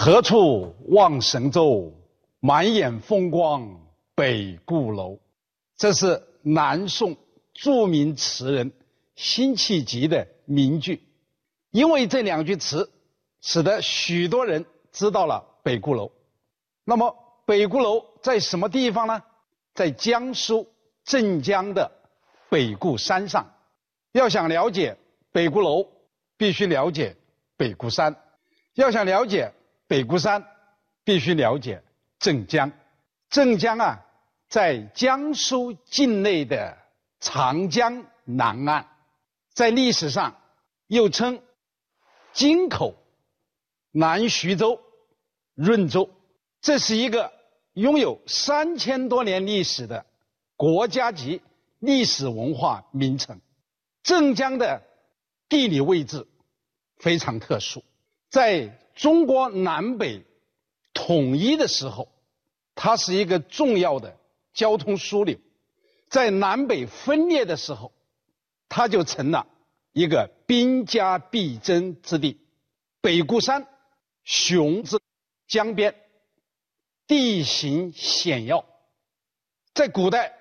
何处望神州，满眼风光北固楼。这是南宋著名词人辛弃疾的名句。因为这两句词，使得许多人知道了北固楼。那么，北固楼在什么地方呢？在江苏镇江的北固山上。要想了解北固楼，必须了解北固山；要想了解北固山，必须了解镇江。镇江啊，在江苏境内的长江南岸，在历史上又称。京口、南徐州、润州，这是一个拥有三千多年历史的国家级历史文化名城。镇江的地理位置非常特殊，在中国南北统一的时候，它是一个重要的交通枢纽；在南北分裂的时候，它就成了。一个兵家必争之地，北固山雄之江边，地形险要。在古代，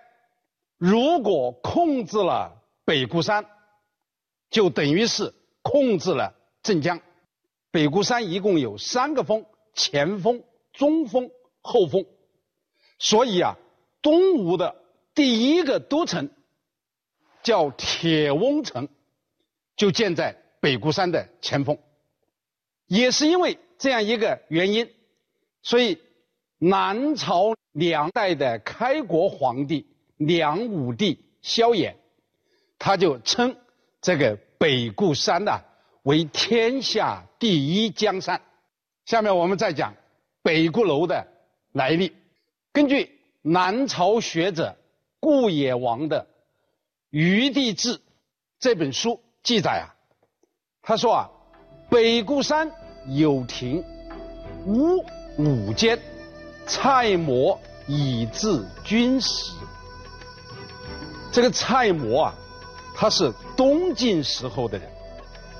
如果控制了北固山，就等于是控制了镇江。北固山一共有三个峰：前峰、中峰、后峰。所以啊，东吴的第一个都城叫铁翁城。就建在北固山的前锋，也是因为这样一个原因，所以南朝两代的开国皇帝梁武帝萧衍，他就称这个北固山呐为天下第一江山。下面我们再讲北固楼的来历。根据南朝学者顾野王的《余地志》这本书。记载啊，他说啊，北固山有亭，屋五间，蔡模以制军食。这个蔡模啊，他是东晋时候的人，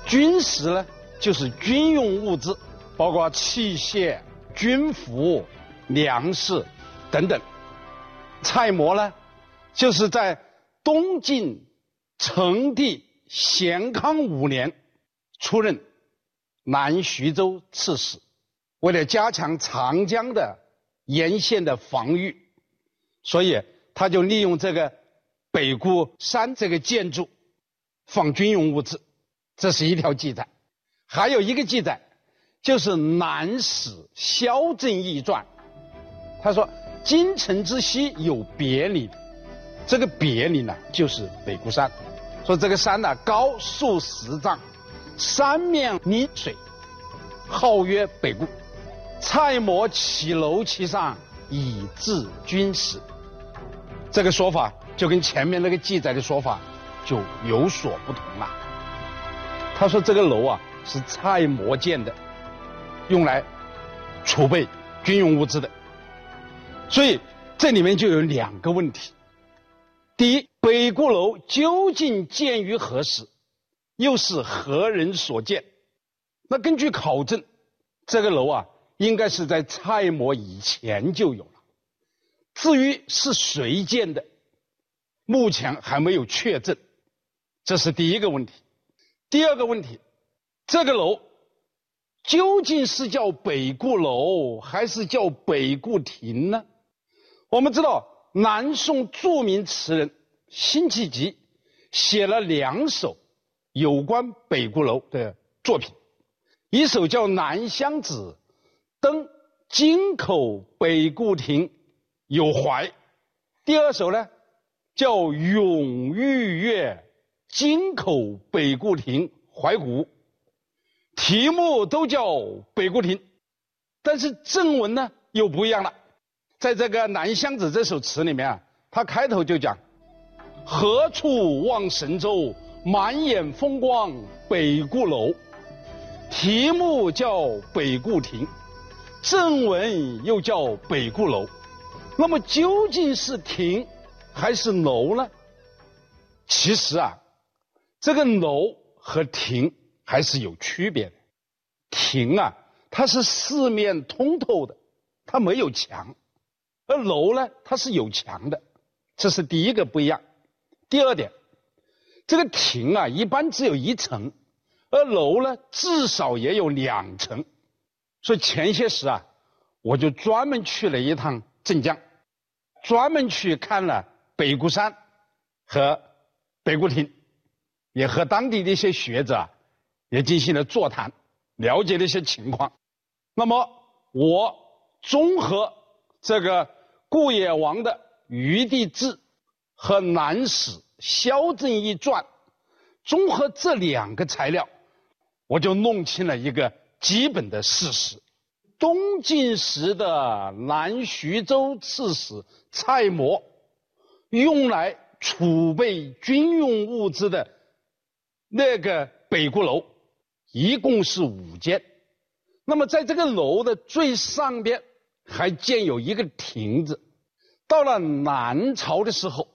军食呢就是军用物资，包括器械、军服、粮食等等。蔡模呢，就是在东晋成帝。咸康五年，出任南徐州刺史。为了加强长江的沿线的防御，所以他就利用这个北固山这个建筑放军用物资。这是一条记载。还有一个记载，就是《南史萧正义传》。他说：“京城之西有别岭，这个别岭呢，就是北固山。”说这个山呢高数十丈，三面临水，号曰北固。蔡模起楼其上以治军使。这个说法就跟前面那个记载的说法就有所不同了。他说这个楼啊是蔡模建的，用来储备军用物资的。所以这里面就有两个问题。第一，北固楼究竟建于何时，又是何人所建？那根据考证，这个楼啊，应该是在蔡模以前就有了。至于是谁建的，目前还没有确证。这是第一个问题。第二个问题，这个楼究竟是叫北固楼，还是叫北固亭呢？我们知道。南宋著名词人辛弃疾写了两首有关北固楼的作品，一首叫《南乡子·登京口北固亭有怀》，第二首呢叫《咏玉月京口北固亭怀古》，题目都叫北固亭，但是正文呢又不一样了。在这个《南乡子》这首词里面啊，他开头就讲：“何处望神州，满眼风光北固楼。”题目叫北固亭，正文又叫北固楼。那么究竟是亭还是楼呢？其实啊，这个楼和亭还是有区别的。亭啊，它是四面通透的，它没有墙；而楼呢，它是有墙的，这是第一个不一样。第二点，这个亭啊，一般只有一层，而楼呢，至少也有两层。所以前些时啊，我就专门去了一趟镇江，专门去看了北固山和北固亭，也和当地的一些学者也进行了座谈，了解了一些情况。那么我综合这个顾野王的《余地志》和《南史萧正义传》，综合这两个材料，我就弄清了一个。基本的事实，东晋时的南徐州刺史蔡模，用来储备军用物资的那个北固楼，一共是五间。那么在这个楼的最上边还建有一个亭子。到了南朝的时候，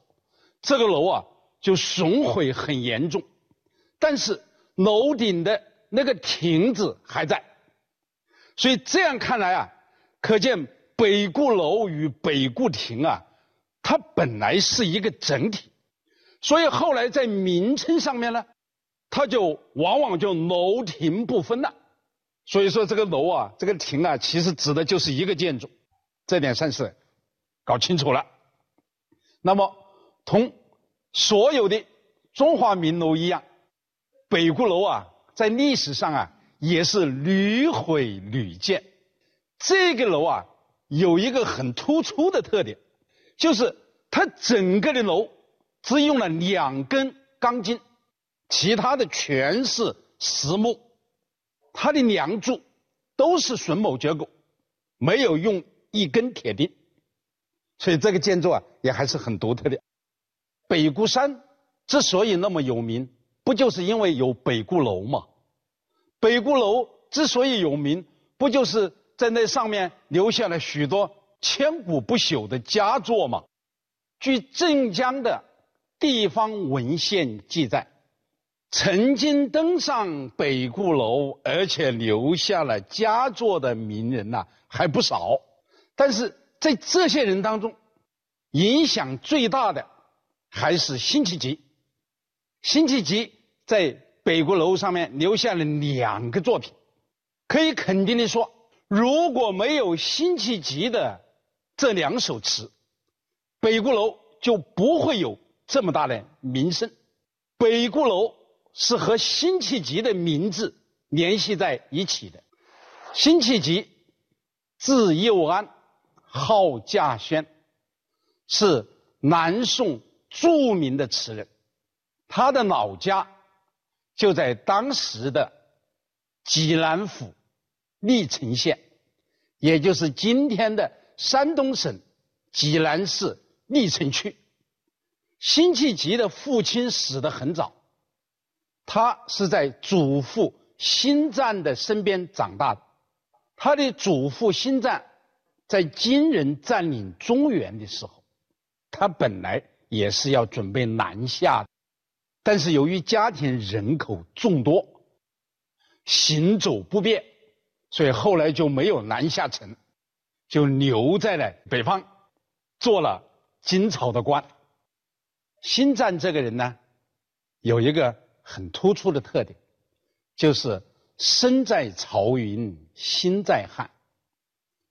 这个楼啊就损毁很严重，但是楼顶的。那个亭子还在，所以这样看来啊，可见北固楼与北固亭啊，它本来是一个整体，所以后来在名称上面呢，它就往往就楼亭不分了。所以说这个楼啊，这个亭啊，其实指的就是一个建筑，这点算是搞清楚了。那么同所有的中华名楼一样，北固楼啊。在历史上啊，也是屡毁屡建。这个楼啊，有一个很突出的特点，就是它整个的楼只用了两根钢筋，其他的全是实木。它的梁柱都是榫卯结构，没有用一根铁钉，所以这个建筑啊，也还是很独特的。北固山之所以那么有名。不就是因为有北固楼吗？北固楼之所以有名，不就是在那上面留下了许多千古不朽的佳作吗？据镇江的地方文献记载，曾经登上北固楼而且留下了佳作的名人呐，还不少。但是在这些人当中，影响最大的还是辛弃疾。辛弃疾在北固楼上面留下了两个作品，可以肯定的说，如果没有辛弃疾的这两首词，北固楼就不会有这么大的名声。北固楼是和辛弃疾的名字联系在一起的。辛弃疾字幼安，号稼轩，是南宋著名的词人。他的老家就在当时的济南府历城县，也就是今天的山东省济南市历城区。辛弃疾的父亲死得很早，他是在祖父辛赞的身边长大的。他的祖父辛赞在金人占领中原的时候，他本来也是要准备南下的。但是由于家庭人口众多，行走不便，所以后来就没有南下成，就留在了北方，做了金朝的官。辛赞这个人呢，有一个很突出的特点，就是身在曹营心在汉，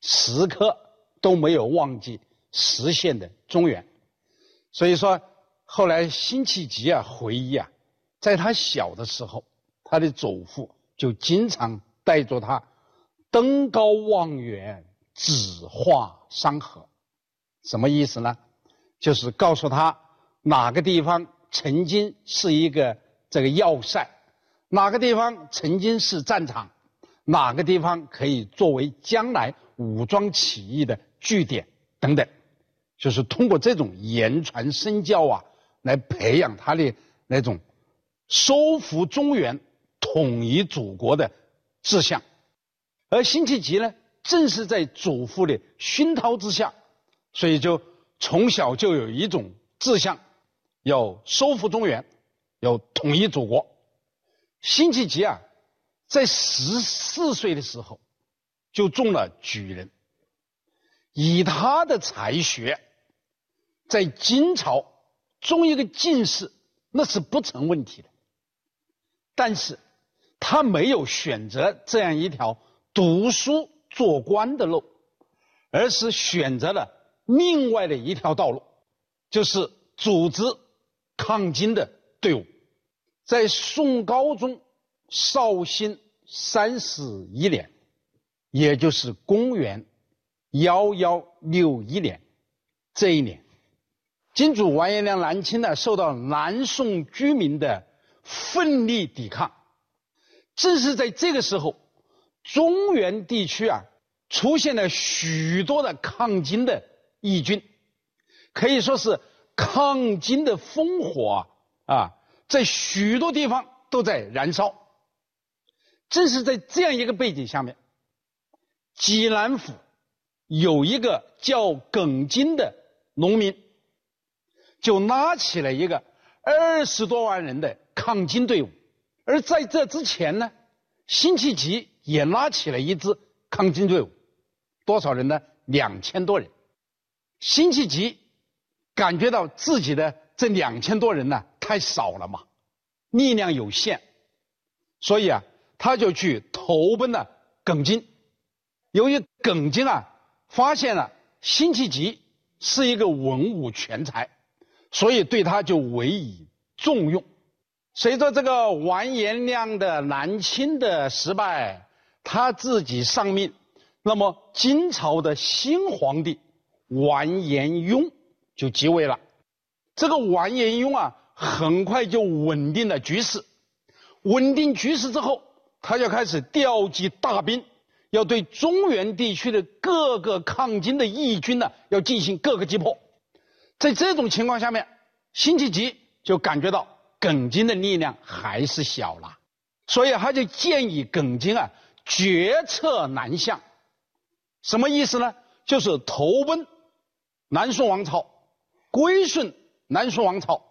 时刻都没有忘记实现的中原，所以说。后来，辛弃疾啊回忆啊，在他小的时候，他的祖父就经常带着他登高望远，指画山河。什么意思呢？就是告诉他哪个地方曾经是一个这个要塞，哪个地方曾经是战场，哪个地方可以作为将来武装起义的据点等等。就是通过这种言传身教啊。来培养他的那种收复中原、统一祖国的志向，而辛弃疾呢，正是在祖父的熏陶之下，所以就从小就有一种志向，要收复中原，要统一祖国。辛弃疾啊，在十四岁的时候就中了举人。以他的才学，在金朝中一个进士那是不成问题的。但是，他没有选择这样一条读书做官的路，而是选择了另外的一条道路，就是组织抗金的队伍。在宋高宗绍兴三十一年，也就是公元幺幺六一年这一年，金主完颜亮南侵呢，受到南宋居民的奋力抵抗。正是在这个时候，中原地区啊出现了许多的抗金的义军，可以说是抗金的烽火啊，在许多地方都在燃烧。正是在这样一个背景下面，济南府有一个叫耿金的农民，就拉起了一个二十多万人的抗金队伍。而在这之前呢，辛弃疾也拉起了一支抗金队伍，多少人呢？两千多人。辛弃疾感觉到自己的这两千多人呢太少了嘛，力量有限，所以啊，他就去投奔了耿京。由于耿京啊发现了辛弃疾是一个文武全才，所以对他就委以重用。随着这个完颜亮的南侵的失败，他自己上命，那么金朝的新皇帝完颜雍就即位了。这个完颜雍啊，很快就稳定了局势。稳定局势之后，他就开始调集大兵，要对中原地区的各个抗金的义军呢，要进行各个击破。在这种情况下面，辛弃疾就感觉到。耿京的力量还是小了，所以他就建议耿京啊决策南向，什么意思呢？就是投奔南宋王朝，归顺南宋王朝，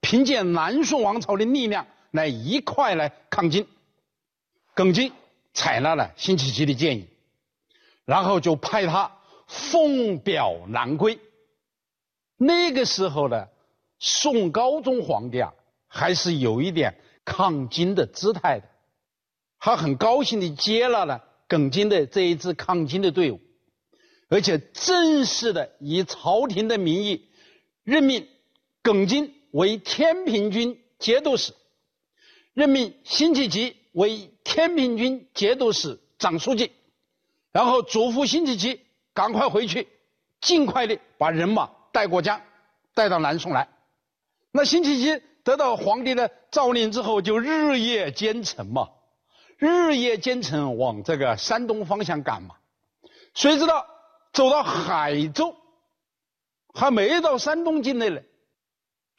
凭借南宋王朝的力量来一块来抗金。耿京采纳了辛弃疾的建议，然后就派他奉表南归。那个时候呢，宋高宗皇帝啊。还是有一点抗金的姿态的，他很高兴地接纳了耿京的这一支抗金的队伍，而且正式的以朝廷的名义任命耿金为天平军节度使，任命辛弃疾为天平军节度使长书记，然后嘱咐辛弃疾赶快回去，尽快的把人马带过江，带到南宋来。那辛弃疾。得到皇帝的诏令之后，就日夜兼程嘛，日夜兼程往这个山东方向赶嘛。谁知道走到海州，还没到山东境内呢，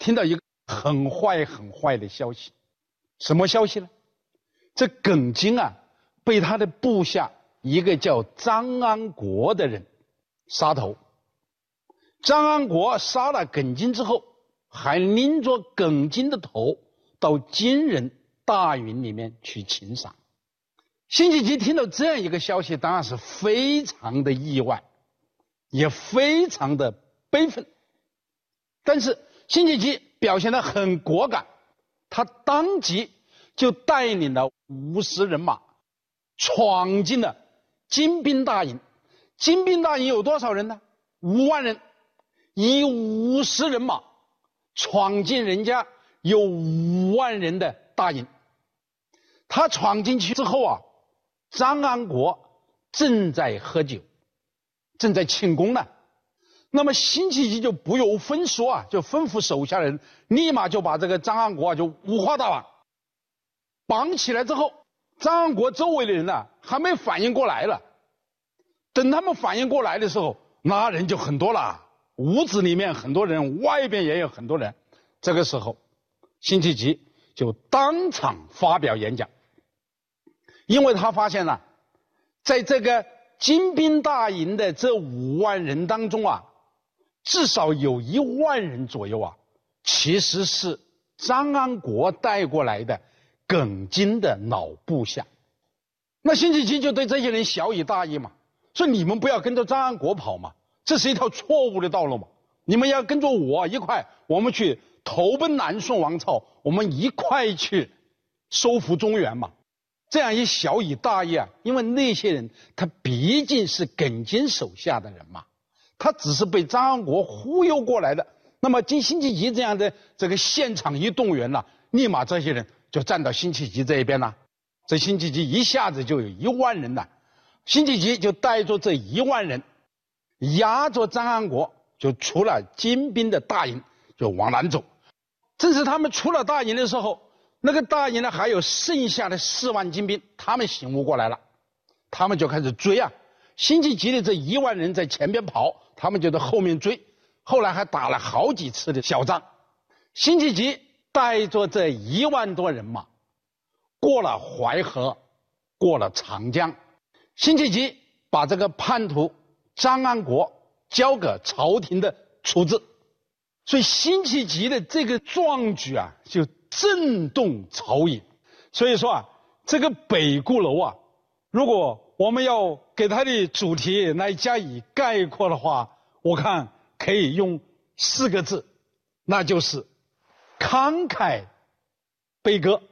听到一个很坏很坏的消息，什么消息呢？这耿金啊，被他的部下一个叫张安国的人杀头。张安国杀了耿金之后。还拎着耿金的头到金人大营里面去请赏。辛弃疾听到这样一个消息，当然是非常的意外，也非常的悲愤。但是辛弃疾表现得很果敢，他当即就带领了五十人马，闯进了金兵大营。金兵大营有多少人呢？五万人，以五十人马。闯进人家有五万人的大营，他闯进去之后啊，张安国正在喝酒，正在庆功呢。那么辛弃疾就不由分说啊，就吩咐手下人立马就把这个张安国啊就五花大绑，绑起来之后，张安国周围的人呢还没反应过来了，等他们反应过来的时候，那人就很多了。屋子里面很多人，外边也有很多人。这个时候，辛弃疾就当场发表演讲，因为他发现了，在这个金兵大营的这五万人当中啊，至少有一万人左右啊，其实是张安国带过来的耿金的老部下。那辛弃疾就对这些人小以大义嘛，说你们不要跟着张安国跑嘛，这是一条错误的道路嘛，你们要跟着我一块，我们去投奔南宋王朝，我们一块去收复中原嘛。这样一小以大义啊，因为那些人他毕竟是耿京手下的人嘛，他只是被张安国忽悠过来的。那么经辛弃疾这样的这个现场一动员了，立马这些人就站到辛弃疾这一边了。这辛弃疾一下子就有一万人了，辛弃疾就带着这一万人，压着张安国就出了金兵的大营，就往南走。正是他们出了大营的时候。那个大营呢，还有剩下的四万精兵，他们醒悟过来了，他们就开始追啊。辛弃疾的这一万人在前边跑，他们就在后面追。后来还打了好几次的小仗。辛弃疾带着这一万多人马，过了淮河，过了长江。辛弃疾把这个叛徒张安国交给朝廷的处置。所以辛弃疾的这个壮举啊，就。震动朝野，所以说啊，这个北固楼啊，如果我们要给它的主题来加以概括的话，我看可以用四个字，那就是慷慨悲歌。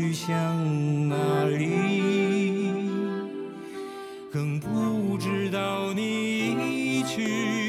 去向哪里？更不知道你已去